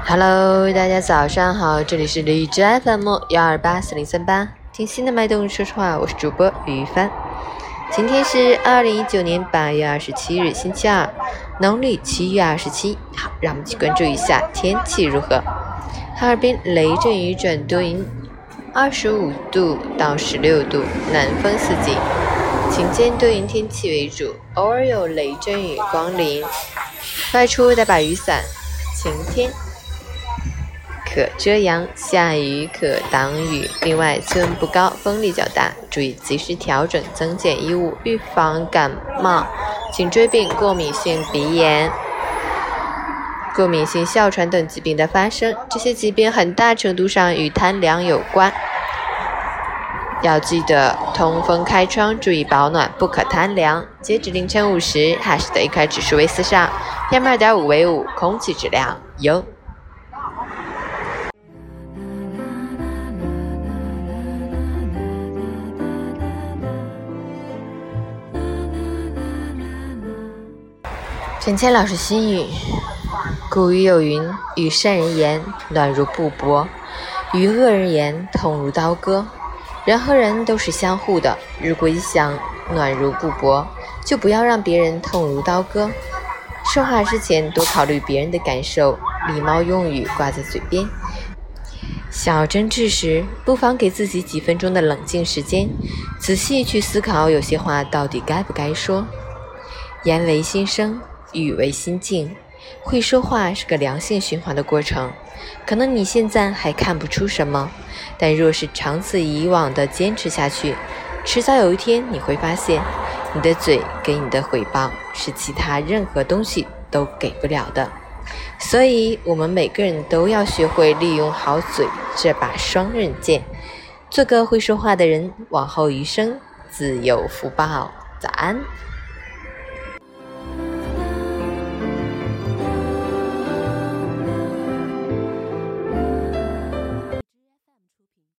Hello，大家早上好，这里是荔枝 FM 幺二八四零三八，听心的脉动，说实话，我是主播于帆。今天是二零一九年八月二十七日，星期二，农历七月二十七。好，让我们去关注一下天气如何。哈尔滨雷阵雨转多云，二十五度到十六度，南风四级，晴间多云天气为主，偶尔有雷阵雨光临，外出带把雨伞。晴天可遮阳，下雨可挡雨。另外，气温不高，风力较大，注意及时调整增减衣物，预防感冒、颈椎病、过敏性鼻炎。过敏性哮喘等疾病的发生，这些疾病很大程度上与贪凉有关。要记得通风开窗，注意保暖，不可贪凉。截止凌晨五时，哈市的 AQI 指数为四上，PM 二点五为五，空气质量优。陈谦老师心语。古语有云：“与善人言，暖如布帛；与恶人言，痛如刀割。”人和人都是相互的，如果你想暖如布帛，就不要让别人痛如刀割。说话之前多考虑别人的感受，礼貌用语挂在嘴边。想要争执时，不妨给自己几分钟的冷静时间，仔细去思考有些话到底该不该说。言为心声，语为心境。会说话是个良性循环的过程，可能你现在还看不出什么，但若是长此以往的坚持下去，迟早有一天你会发现，你的嘴给你的回报是其他任何东西都给不了的。所以，我们每个人都要学会利用好嘴这把双刃剑，做个会说话的人，往后余生自有福报。早安。